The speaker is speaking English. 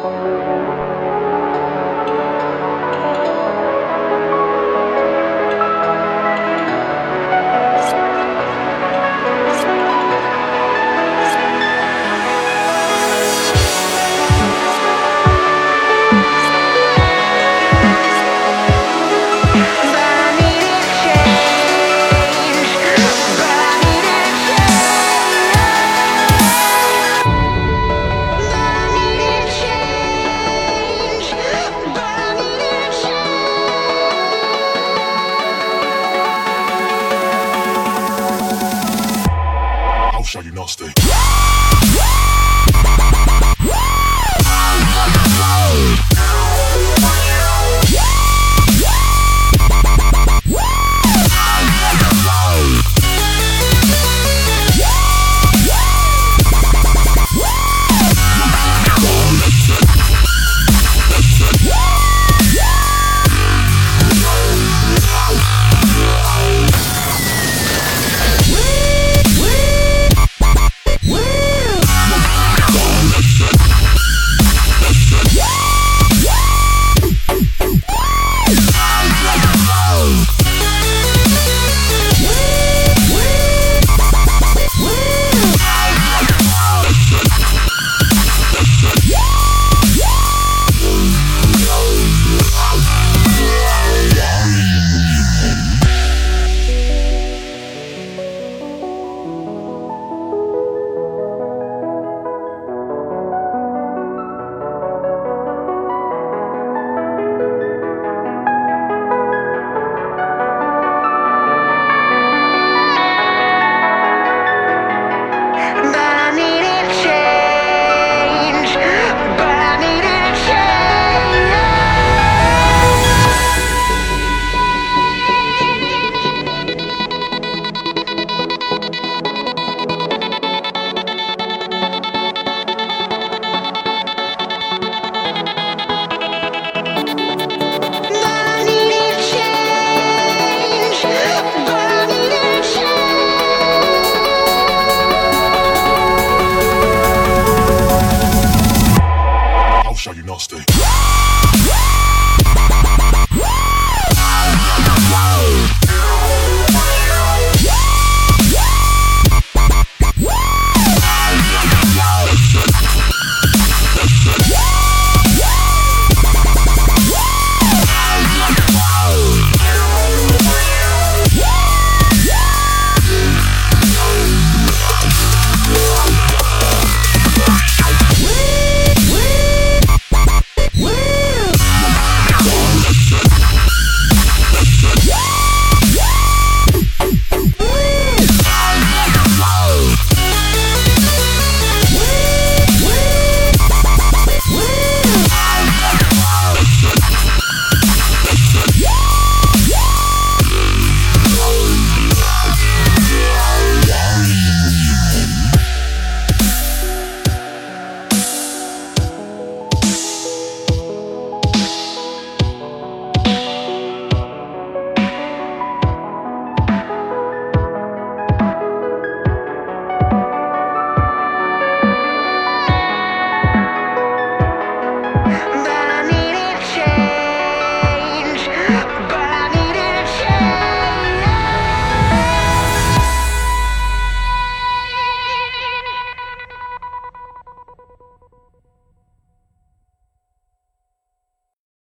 Música show you nasty.